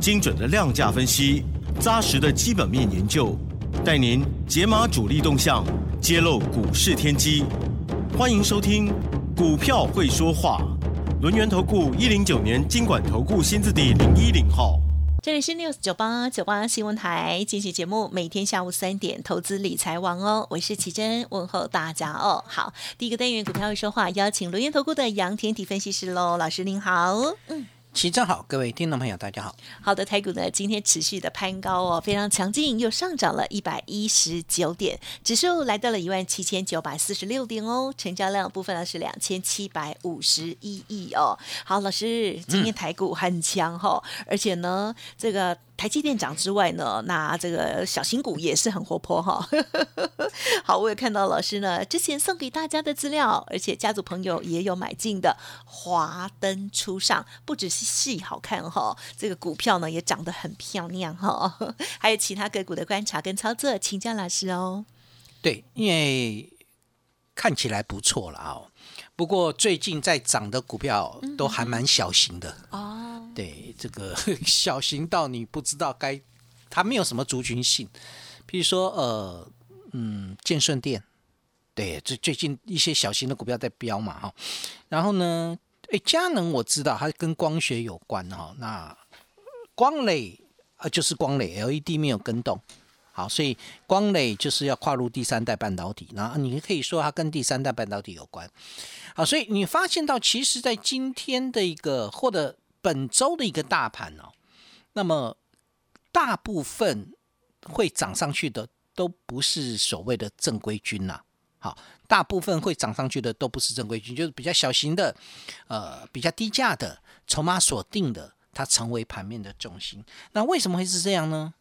精准的量价分析，扎实的基本面研究，带您解码主力动向，揭露股市天机。欢迎收听《股票会说话》，轮源投顾一零九年经管投顾新字第零一零号。这里是 News 九八九八新闻台，进行节目，每天下午三点，投资理财王哦，我是奇珍，问候大家哦。好，第一个单元股票会说话，邀请轮源投顾的杨天体分析师喽，老师您好，嗯。齐正好，各位听众朋友，大家好。好的，台股呢今天持续的攀高哦，非常强劲，又上涨了一百一十九点，指数来到了一万七千九百四十六点哦，成交量部分呢是两千七百五十一亿哦。好，老师，今天台股很强哈，而且呢这个。台积电涨之外呢，那这个小型股也是很活泼哈。好，我也看到老师呢之前送给大家的资料，而且家族朋友也有买进的华灯初上，不只是戏好看哈，这个股票呢也涨得很漂亮哈。还有其他个股的观察跟操作，请教老师哦。对，因为看起来不错了啊。不过最近在涨的股票都还蛮小型的。哦。对这个 小型到你不知道该，它没有什么族群性，譬如说呃嗯建顺电，对，最最近一些小型的股票在飙嘛哈，然后呢，哎佳能我知道它跟光学有关哈，那光磊啊就是光磊 LED 没有跟动，好，所以光磊就是要跨入第三代半导体，然后你可以说它跟第三代半导体有关，好，所以你发现到其实在今天的一个或者本周的一个大盘哦，那么大部分会涨上去的都不是所谓的正规军呐。好，大部分会涨上去的都不是正规军，就是比较小型的，呃，比较低价的，筹码锁定的，它成为盘面的重心。那为什么会是这样呢？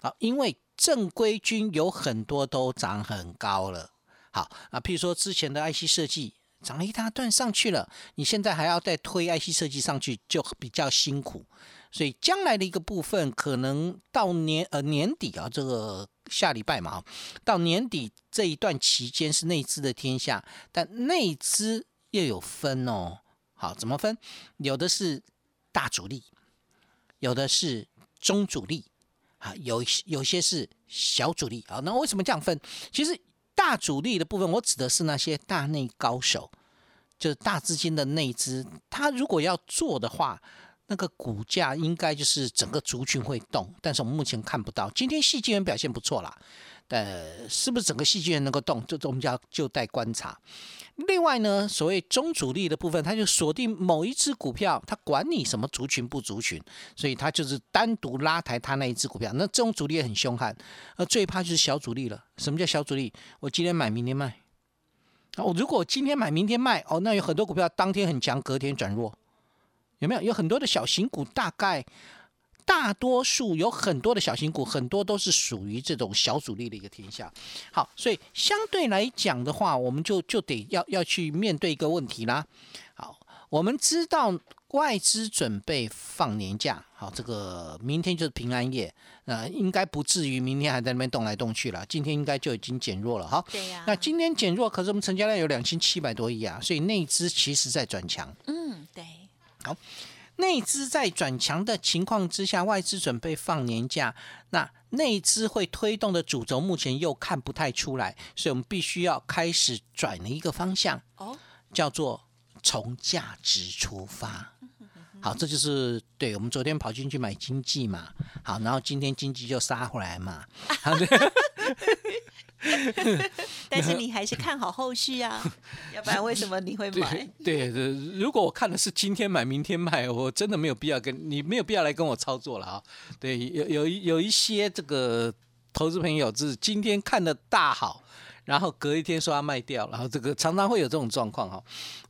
好，因为正规军有很多都涨很高了。好啊，譬如说之前的 IC 设计。涨了一大段上去了，你现在还要再推 IC 设计上去，就比较辛苦。所以将来的一个部分，可能到年呃年底啊，这个下礼拜嘛，到年底这一段期间是内资的天下，但内资又有分哦。好，怎么分？有的是大主力，有的是中主力，啊，有有些是小主力啊。那为什么这样分？其实。大主力的部分，我指的是那些大内高手，就是大资金的内资。他如果要做的话，那个股价应该就是整个族群会动，但是我们目前看不到。今天细晶元表现不错啦。呃，是不是整个戏剧院能够动？这我们就要就待观察。另外呢，所谓中主力的部分，它就锁定某一只股票，它管你什么族群不族群，所以它就是单独拉抬它那一只股票。那这种主力也很凶悍，呃，最怕就是小主力了。什么叫小主力？我今天买，明天卖。那我如果今天买，明天卖，哦，那有很多股票当天很强，隔天转弱，有没有？有很多的小型股，大概。大多数有很多的小型股，很多都是属于这种小主力的一个天下。好，所以相对来讲的话，我们就就得要要去面对一个问题啦。好，我们知道外资准备放年假，好，这个明天就是平安夜，呃，应该不至于明天还在那边动来动去了。今天应该就已经减弱了，哈。对呀。那今天减弱，可是我们成交量有两千七百多亿啊，所以内资其实在转强。嗯，对。好。内资在转强的情况之下，外资准备放年假，那内资会推动的主轴目前又看不太出来，所以我们必须要开始转了一个方向，哦，叫做从价值出发。好，这就是对我们昨天跑进去买经济嘛，好，然后今天经济就杀回来嘛。但是你还是看好后续啊，要不然为什么你会买？对对，如果我看的是今天买明天卖，我真的没有必要跟你没有必要来跟我操作了啊。对，有有有一些这个投资朋友是今天看的大好，然后隔一天说要卖掉，然后这个常常会有这种状况哈。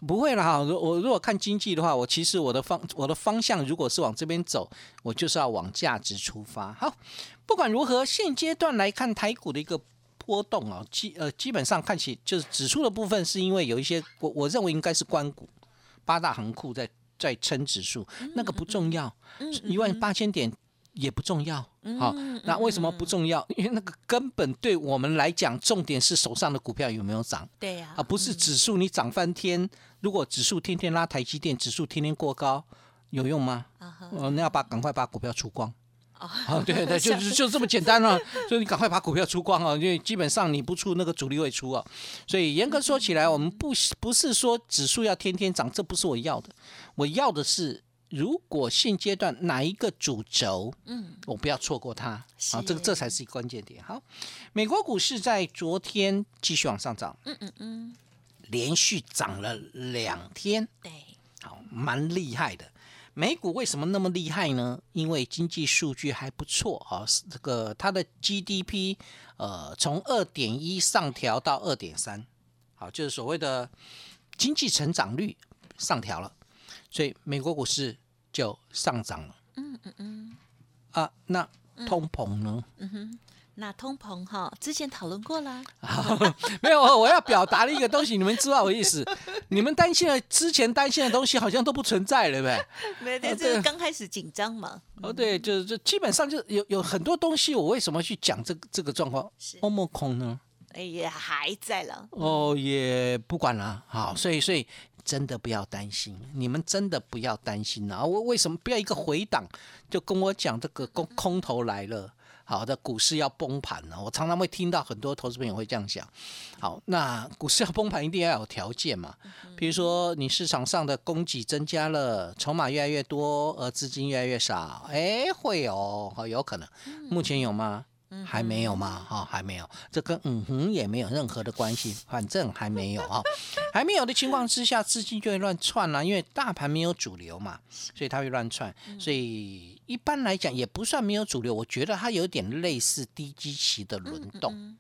不会了哈，我如果看经济的话，我其实我的方我的方向如果是往这边走，我就是要往价值出发。好，不管如何，现阶段来看台股的一个波动啊，基呃基本上看起就是指数的部分，是因为有一些我我认为应该是关股八大行库在在撑指数，那个不重要，一万八千点。也不重要，好，那为什么不重要？因为那个根本对我们来讲，重点是手上的股票有没有涨，对呀，啊，不是指数你涨翻天。如果指数天天拉台积电，指数天天过高，有用吗？哦，那要把赶快把股票出光。哦，对 对，就是就这么简单了。所以你赶快把股票出光啊，因为基本上你不出那个主力会出啊。所以严格说起来，我们不不是说指数要天天涨，这不是我要的，我要的是。如果现阶段哪一个主轴，嗯，我不要错过它，好，这个这才是关键点。好，美国股市在昨天继续往上涨，嗯嗯嗯，连续涨了两天，对，好，蛮厉害的。美股为什么那么厉害呢？因为经济数据还不错啊，这个它的 GDP，呃，从二点一上调到二点三，好，就是所谓的经济成长率上调了。所以美国股市就上涨了。嗯嗯嗯。啊，那通膨呢？嗯哼，那通膨哈，之前讨论过啦。没有，我要表达的一个东西，你们知道我意思。你们担心的之前担心的东西，好像都不存在了呗。没有，这是刚开始紧张嘛。哦，对，就是就基本上就有有很多东西，我为什么去讲这个这个状况？欧盟空呢？哎呀，还在了。哦，也不管了。好，所以所以。真的不要担心，你们真的不要担心啊！我为什么不要一个回档就跟我讲这个空空头来了？好的，股市要崩盘了。我常常会听到很多投资朋友会这样想。好，那股市要崩盘一定要有条件嘛？比如说你市场上的供给增加了，筹码越来越多，而资金越来越少，哎，会有，有可能。目前有吗？还没有吗？哈，还没有，这跟嗯哼也没有任何的关系，反正还没有哈，还没有的情况之下，资金就会乱窜了，因为大盘没有主流嘛，所以它会乱窜，所以一般来讲也不算没有主流，我觉得它有点类似低基期的轮动，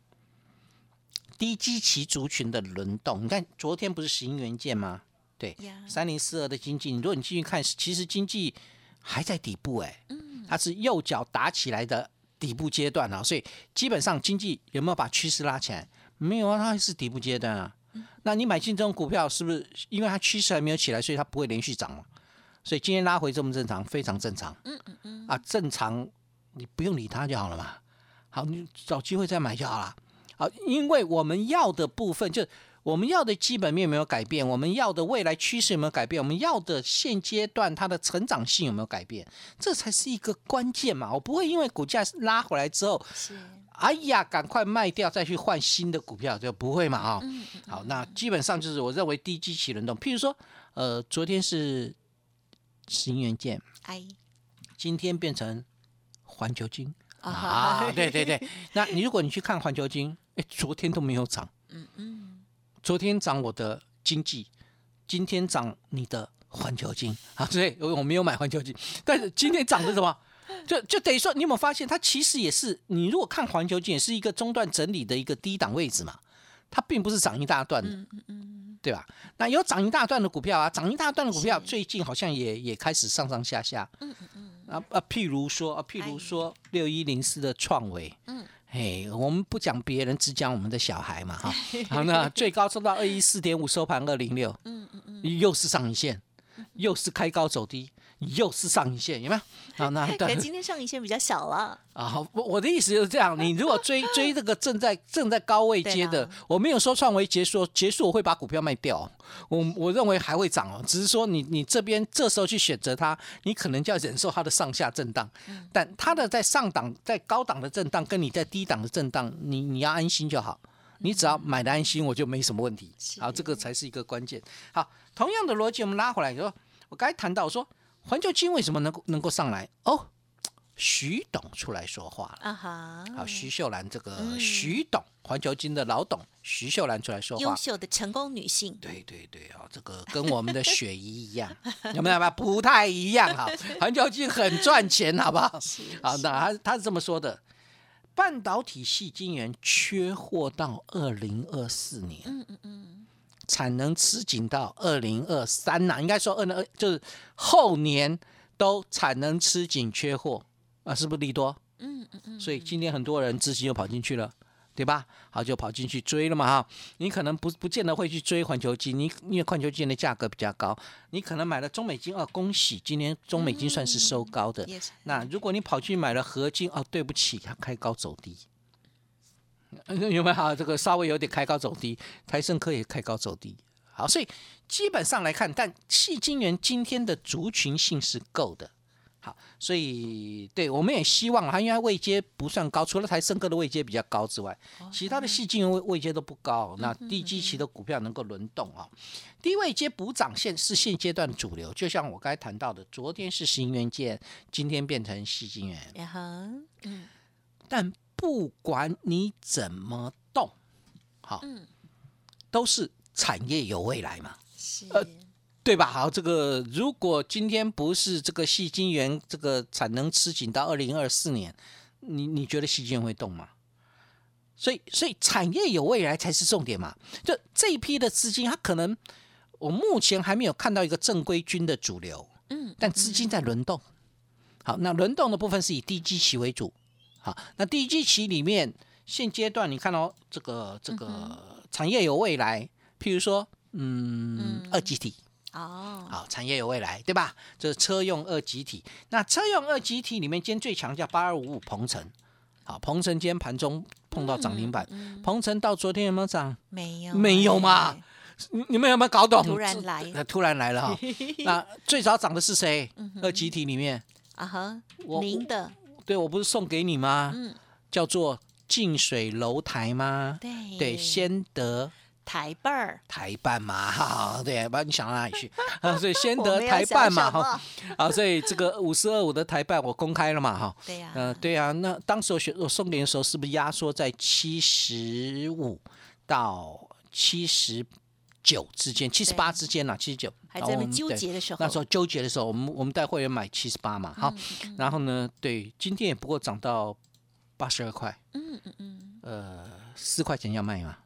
低基期族群的轮动。你看昨天不是十元件吗？对，三零四二的经济，如果你继续看，其实经济还在底部哎，它是右脚打起来的。底部阶段啊，所以基本上经济有没有把趋势拉起来？没有啊，它还是底部阶段啊。那你买进这种股票，是不是因为它趋势还没有起来，所以它不会连续涨嘛？所以今天拉回这么正常，非常正常。嗯嗯嗯。啊，正常，你不用理它就好了嘛。好，你找机会再买就好了。好，因为我们要的部分就。我们要的基本面没有改变，我们要的未来趋势有没有改变？我们要的现阶段它的成长性有没有改变？这才是一个关键嘛！我不会因为股价拉回来之后，是哎呀，赶快卖掉再去换新的股票，就不会嘛！啊，好，那基本上就是我认为低基期轮动。譬如说，呃，昨天是新元件，哎，今天变成环球金啊，对对对。那你如果你去看环球金，哎，昨天都没有涨，嗯嗯。昨天涨我的经济，今天涨你的环球金啊！所以，我没有买环球金，但是今天涨的什么？就就等于说，你有没有发现，它其实也是你如果看环球金，也是一个中段整理的一个低档位置嘛？它并不是涨一大段的，对吧？那有涨一大段的股票啊，涨一大段的股票，最近好像也也开始上上下下。嗯嗯嗯。啊啊，譬如说啊，譬如说六一零四的创维，嗯。嘿，我们不讲别人，只讲我们的小孩嘛，哈。好，那最高收到二一四点五，收盘二零六，嗯嗯嗯，又是上影线，又是开高走低。又是上影线有没有？好，那可能今天上影线比较小了啊。好，我我的意思就是这样。你如果追 追这个正在正在高位接的，我没有说创维结束结束，我会把股票卖掉。我我认为还会涨哦，只是说你你这边这时候去选择它，你可能就要忍受它的上下震荡。但它的在上档在高档的震荡，跟你在低档的震荡，你你要安心就好。你只要买的安心，我就没什么问题。好，这个才是一个关键。好，同样的逻辑，我们拉回来就说，我刚才谈到我说。环球金为什么能够能够上来？哦，徐董出来说话了啊哈！好，徐秀兰这个徐董，环球金的老董，徐秀兰出来说话，优秀的成功女性。对对对啊，这个跟我们的雪姨一样，有没有？不太一样哈。环球金很赚钱，好不好？好，那他他是这么说的：半导体系晶圆缺货到二零二四年，嗯嗯嗯，产能吃紧到二零二三呐，应该说二零二就是后年都产能吃紧缺货啊，是不是利多？嗯嗯嗯，所以今天很多人资金又跑进去了。对吧？好，就跑进去追了嘛哈。你可能不不见得会去追环球金，你因为环球金的价格比较高，你可能买了中美金哦，恭喜，今年中美金算是收高的。那如果你跑去买了合金哦，对不起，它开高走低，有没有？啊，这个稍微有点开高走低，台盛科也开高走低。好，所以基本上来看，但细晶元今天的族群性是够的。好，所以对我们也希望它，因为它位阶不算高，除了台升科的位阶比较高之外，其他的细晶元位位阶都不高。那低基期的股票能够轮动啊，低位阶补涨现是现阶段的主流。就像我刚才谈到的，昨天是行元件，今天变成细晶圆。然后嗯但不管你怎么动，好，嗯都是产业有未来嘛。是呃对吧？好，这个如果今天不是这个细晶圆这个产能吃紧到二零二四年，你你觉得细晶圆会动吗？所以，所以产业有未来才是重点嘛。就这一批的资金，它可能我目前还没有看到一个正规军的主流，嗯但资金在轮动。好，那轮动的部分是以低基期为主。好，那第一期里面，现阶段你看到、这个这个产业有未来，譬如说，嗯，二极体。哦好，产业有未来，对吧？这是车用二极体。那车用二极体里面，今天最强叫八二五五鹏程。好，鹏程今天盘中碰到涨停板，鹏程到昨天有没有涨？没有没有嘛哎 你你们有没有搞懂？突然来那突然来了哈。那最早涨的是谁？二极体里面，啊哈，我您的对我不是送给你吗？嗯。叫做近水楼台吗？对。对，先得台半儿，台办嘛，哈，对，把你想到哪里去？啊，所以先得台办嘛，哈，啊，所以这个五四二五的台办我公开了嘛，哈，对呀，嗯、对啊，那当时我选我送给你的时候，是不是压缩在七十五到七十九之间，七十八之间呐、七十九，还在纠结的时候，那时候纠结的时候，我们我们带会员买七十八嘛，好，然后呢，对，今天也不过涨到八十二块，嗯嗯嗯，呃，四块钱要卖吗？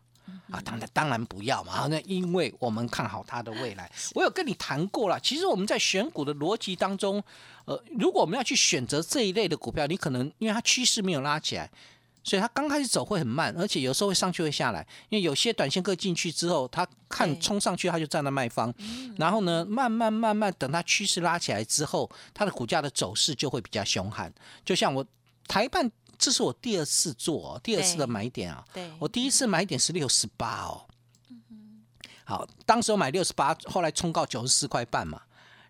啊，当然当然不要嘛！啊那因为我们看好它的未来。我有跟你谈过了，其实我们在选股的逻辑当中，呃，如果我们要去选择这一类的股票，你可能因为它趋势没有拉起来，所以它刚开始走会很慢，而且有时候会上去会下来。因为有些短线客进去之后，他看冲上去，他就站在卖方，然后呢，慢慢慢慢等它趋势拉起来之后，它的股价的走势就会比较凶悍。就像我台办，这是我第二次做、哦，第二次的对买点啊。对，我第一次买点是六十八哦，好，当时我买六十八，后来冲到九十四块半嘛，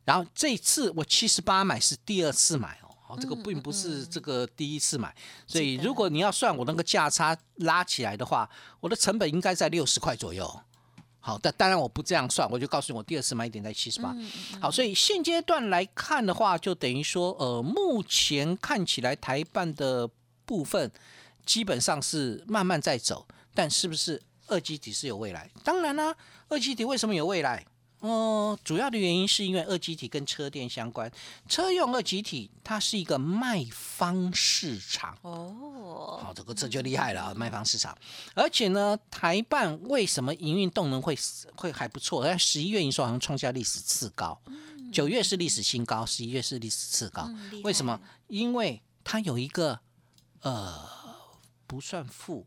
然后这一次我七十八买是第二次买哦，这个并不是这个第一次买，所以如果你要算我那个价差拉起来的话，我的成本应该在六十块左右。好，但当然我不这样算，我就告诉你我第二次买点在七十八。好，所以现阶段来看的话，就等于说，呃，目前看起来台办的部分基本上是慢慢在走，但是不是二极体是有未来？当然啦、二极体为什么有未来？哦、主要的原因是因为二极体跟车电相关，车用二极体它是一个卖方市场。哦，好，这个这就厉害了啊，卖方市场。而且呢，台办为什么营运动能会会还不错？在十一月营收好像创下历史次高，九月是历史新高，十一月是历史次高。嗯为什么？因为它有一个呃不算富。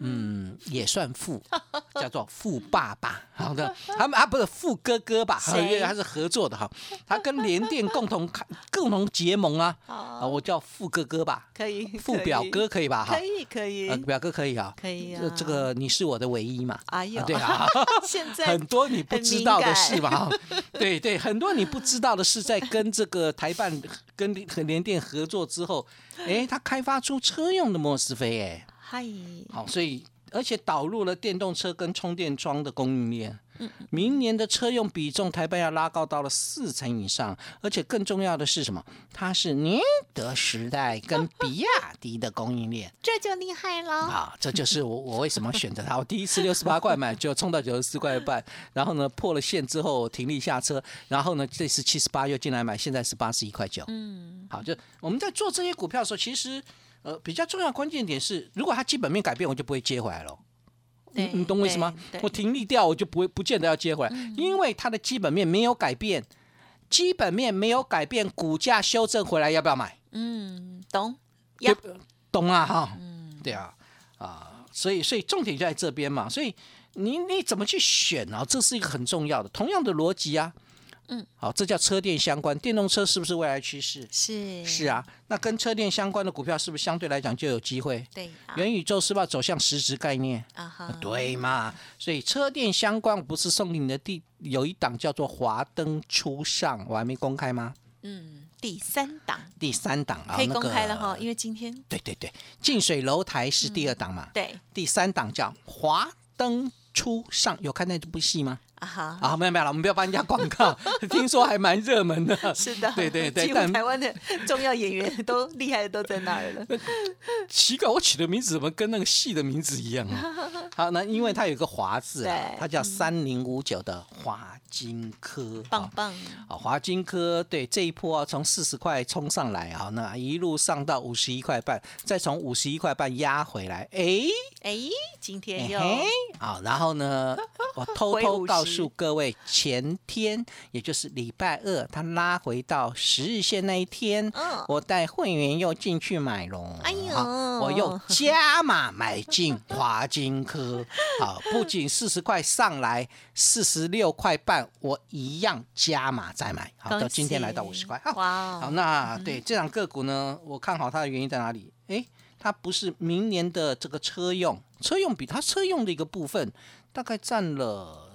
嗯，也算富，叫做富爸爸。好的，他们啊不是富哥哥吧？谁因为他是合作的哈，他跟联电共同开 共同结盟啊。啊，好，我叫富哥哥吧，可以，富表哥可以吧？哈可，以可以呃，，表哥可以啊，可以啊这这个你是我的唯一嘛？哎呦啊，对啊，现在很多你不知道的事吧，对对，很多你不知道的事，在跟这个台办跟和联电合作之后，哎，他开发出车用的莫斯菲，哎，嗨，好，所以而且导入了电动车跟充电桩的供应链。嗯明年的车用比重，台湾要拉高到了四成以上，而且更重要的是什么？它是宁德时代跟比亚迪的供应链。这就厉害了，啊，这就是我我为什么选择它。我第一次六十八块买，就冲到九十四块半，然后呢破了线之后停力下车，然后呢这次七十八又进来买，现在是八十一块九。嗯，好，就我们在做这些股票的时候，其实呃，比较重要关键点是，如果它基本面改变，我就不会接回来了。你对你懂我意思吗？我停利掉，我就不会不见得要接回来，因为它的基本面没有改变，基本面没有改变，股价修正回来，要不要买？嗯，懂要，懂啊哈，对啊，啊，所以所以重点就在这边嘛，所以你你怎么去选啊？这是一个很重要的，同样的逻辑啊，嗯，好，这叫车电相关，电动车是不是未来趋势？是是，啊，那跟车电相关的股票是不是相对来讲就有机会？对啊元宇宙是不是要走向实质概念？啊哈，对嘛？所以车电相关不是送给你的第有一档叫做华灯初上，我还没公开吗？嗯，第三档第三档啊，可以公开了哈，因为今天对对对，近水楼台是第二档嘛，对第三档叫华灯初上，有看那部戏吗？啊哈，啊，没有没有了，我们不要帮人家广告，听说还蛮热门的。是的，对对对几台湾的重要演员都厉害的都在那儿了。奇怪，我取的名字怎么跟那个戏的名字一样啊？好，那因为它有一个华字啊，它叫三零五九的华金科，啊棒棒，啊，华金科对这一波啊，从四十块冲上来啊，那一路上到五十一块半，再从五十一块半压回来，哎，哎，今天又嘿，好，然后呢，我偷偷告诉各位，前天也就是礼拜二，它拉回到十日线那一天，嗯我带会员又进去买龙，哎呦我又加码买进 华金科，好，不仅四十块上来四十六块半，我一样加码再买，好，到今天来到五十块，好，哇好，哦，那对这档个股呢，我看好它的原因在哪里？诶，它不是明年的这个车用，车用比它车用的一个部分大概占了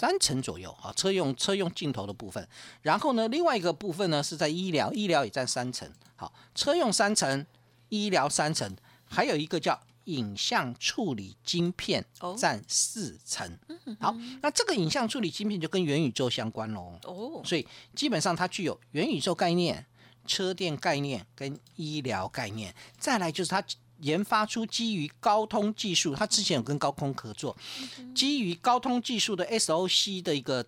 三成左右啊，车用车用镜头的部分。然后呢，另外一个部分呢是在医疗，医疗也占三成。好，车用三成，医疗三成，还有一个叫影像处理晶片哦占四成。好，那这个影像处理晶片就跟元宇宙相关喽。哦，所以基本上它具有元宇宙概念、车电概念跟医疗概念。再来就是它研发出基于高通技术，它之前有跟高通合作，基于高通技术的 SOC 的一个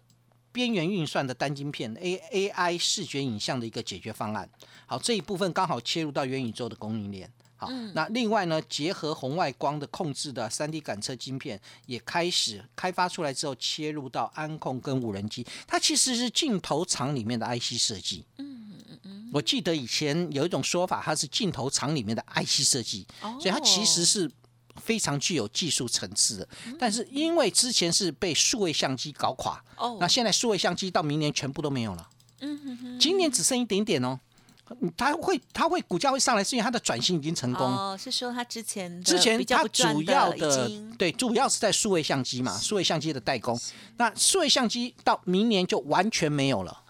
边缘运算的单晶片 A AI 视觉影像的一个解决方案。好，这一部分刚好切入到元宇宙的供应链。好，那另外呢，结合红外光的控制的三 D 感测晶片也开始开发出来之后，切入到安控跟无人机，它其实是镜头厂里面的 IC 设计。嗯嗯嗯。我记得以前有一种说法，它是镜头厂里面的 IC 设计，所以它其实是非常具有技术层次的。但是因为之前是被数位相机搞垮，哦那现在数位相机到明年全部都没有了。嗯哼哼，今年只剩一点点哦。它会，它会股价会上来，是因为它的转型已经成功。哦，是说他之前的之前它主要的对，主要是在数位相机嘛，数位相机的代工。那数位相机到明年就完全没有了，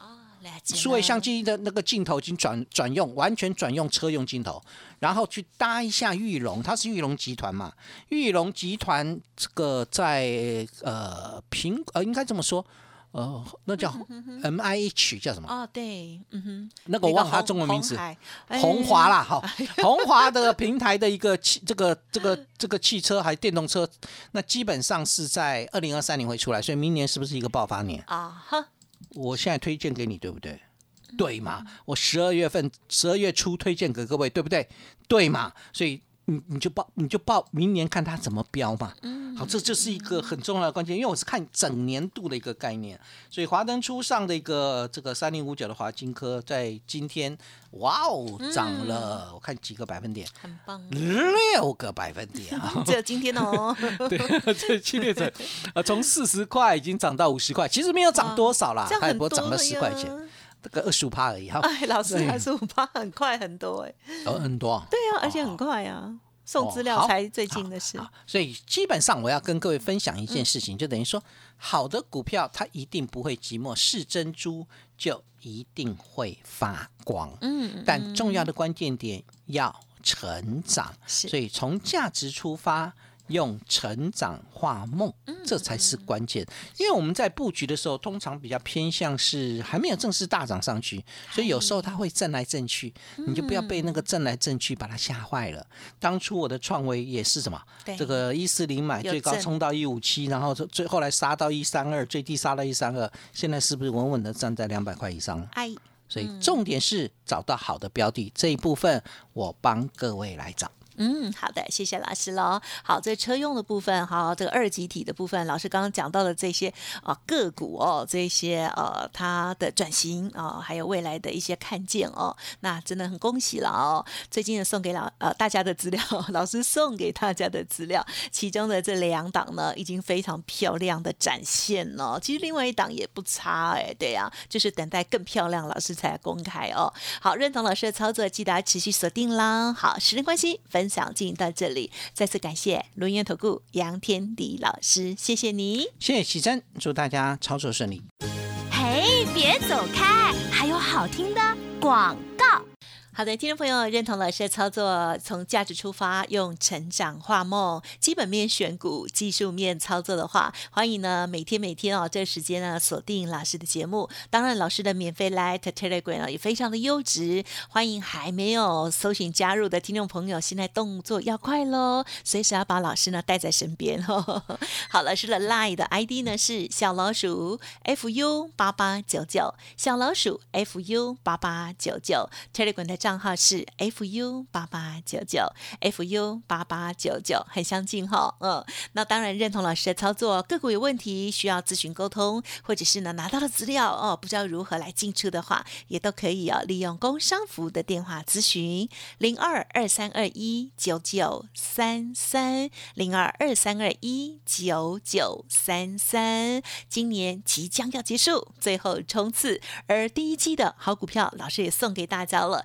数位相机的那个镜头已经转转用，完全转用车用镜头，然后去搭一下玉龙，它是玉龙集团嘛，玉龙集团这个在呃苹呃应该这么说，呃那叫 M I H 叫什么？哦，对，嗯哼，那个我忘了它中文名字红。华啦，哈，红华的平台的一个汽，这个这个这个汽车还电动车，那基本上是在二零二三年会出来，所以明年是不是一个爆发年？啊哈，我现在推荐给你，对不对？对嘛？我十二月份十二月初推荐给各位，对不对？对嘛？所以你你就报你就报明年看它怎么标嘛。好，这就是一个很重要的关键，因为我是看整年度的一个概念，所以华灯初上的一个这个三零五九的华金科在今天，哇哦，涨了，我看几个百分点，很棒，六个百分点啊！只有今天哦，对，这系列者呃从四十块已经涨到五十块，其实没有涨多少啦这，样它也不过涨了十块钱，。这个二十五趴而已哈，哎，老师二十五趴很快很多哎，呃很多啊。对啊，而且很快啊，送资料才最近的事，好，所以基本上我要跟各位分享一件事情，就等于说，好的股票它一定不会寂寞，是珍珠就一定会发光。嗯，但重要的关键点要成长，所以从价值出发。用成长化梦，嗯这才是关键。因为我们在布局的时候，通常比较偏向是还没有正式大涨上去，所以有时候它会震来震去，你就不要被那个震来震去把它吓坏了。当初我的创维也是什么对，这个一四零买最高冲到一五七，然后最后来杀到一三二，最低杀到一三二，现在是不是稳稳的站在两百块以上？哎，所以重点是找到好的标的，这一部分我帮各位来找。嗯，好的，谢谢老师喽。好，这车用的部分，好，这个二级体的部分，老师刚刚讲到的这些啊个股哦，这些呃它的转型啊，还有未来的一些看见哦，那真的很恭喜了哦。最近送给老呃大家的资料，老师送给大家的资料，其中的这两档呢，已经非常漂亮的展现了。其实另外一档也不差哎，对呀，就是等待更漂亮，老师才公开哦。好，认同老师的操作，记得持续锁定啦。好，时间关系，分。分享进行到这里，再次感谢轮圆投顾杨天迪老师，谢谢你，谢谢启真，祝大家操作顺利。嘿，别走开，还有好听的广告。好的，听众朋友认同老师的操作，从价值出发，用成长画梦，基本面选股，技术面操作的话，欢迎呢每天每天哦这个时间呢锁定老师的节目。当然，老师的免费 Light Telegram 呢也非常的优质，欢迎还没有搜寻加入的听众朋友，现在动作要快喽，随时要把老师呢带在身边哦。好，老师的 Line 的 ID 呢是小老鼠 fu 八八九九，小老鼠 fu 八八九九 Telegram 的。账号是 fu 八八九九 fu 八八九九，很相近哈。嗯，那当然认同老师的操作，个股有问题需要咨询沟通，或者是呢拿到了资料哦，不知道如何来进出的话，也都可以哦，利用工商服务的电话咨询零二二三二一九九三三零二二三二一九九三三。今年即将要结束，最后冲刺，而第一季的好股票，老师也送给大家了。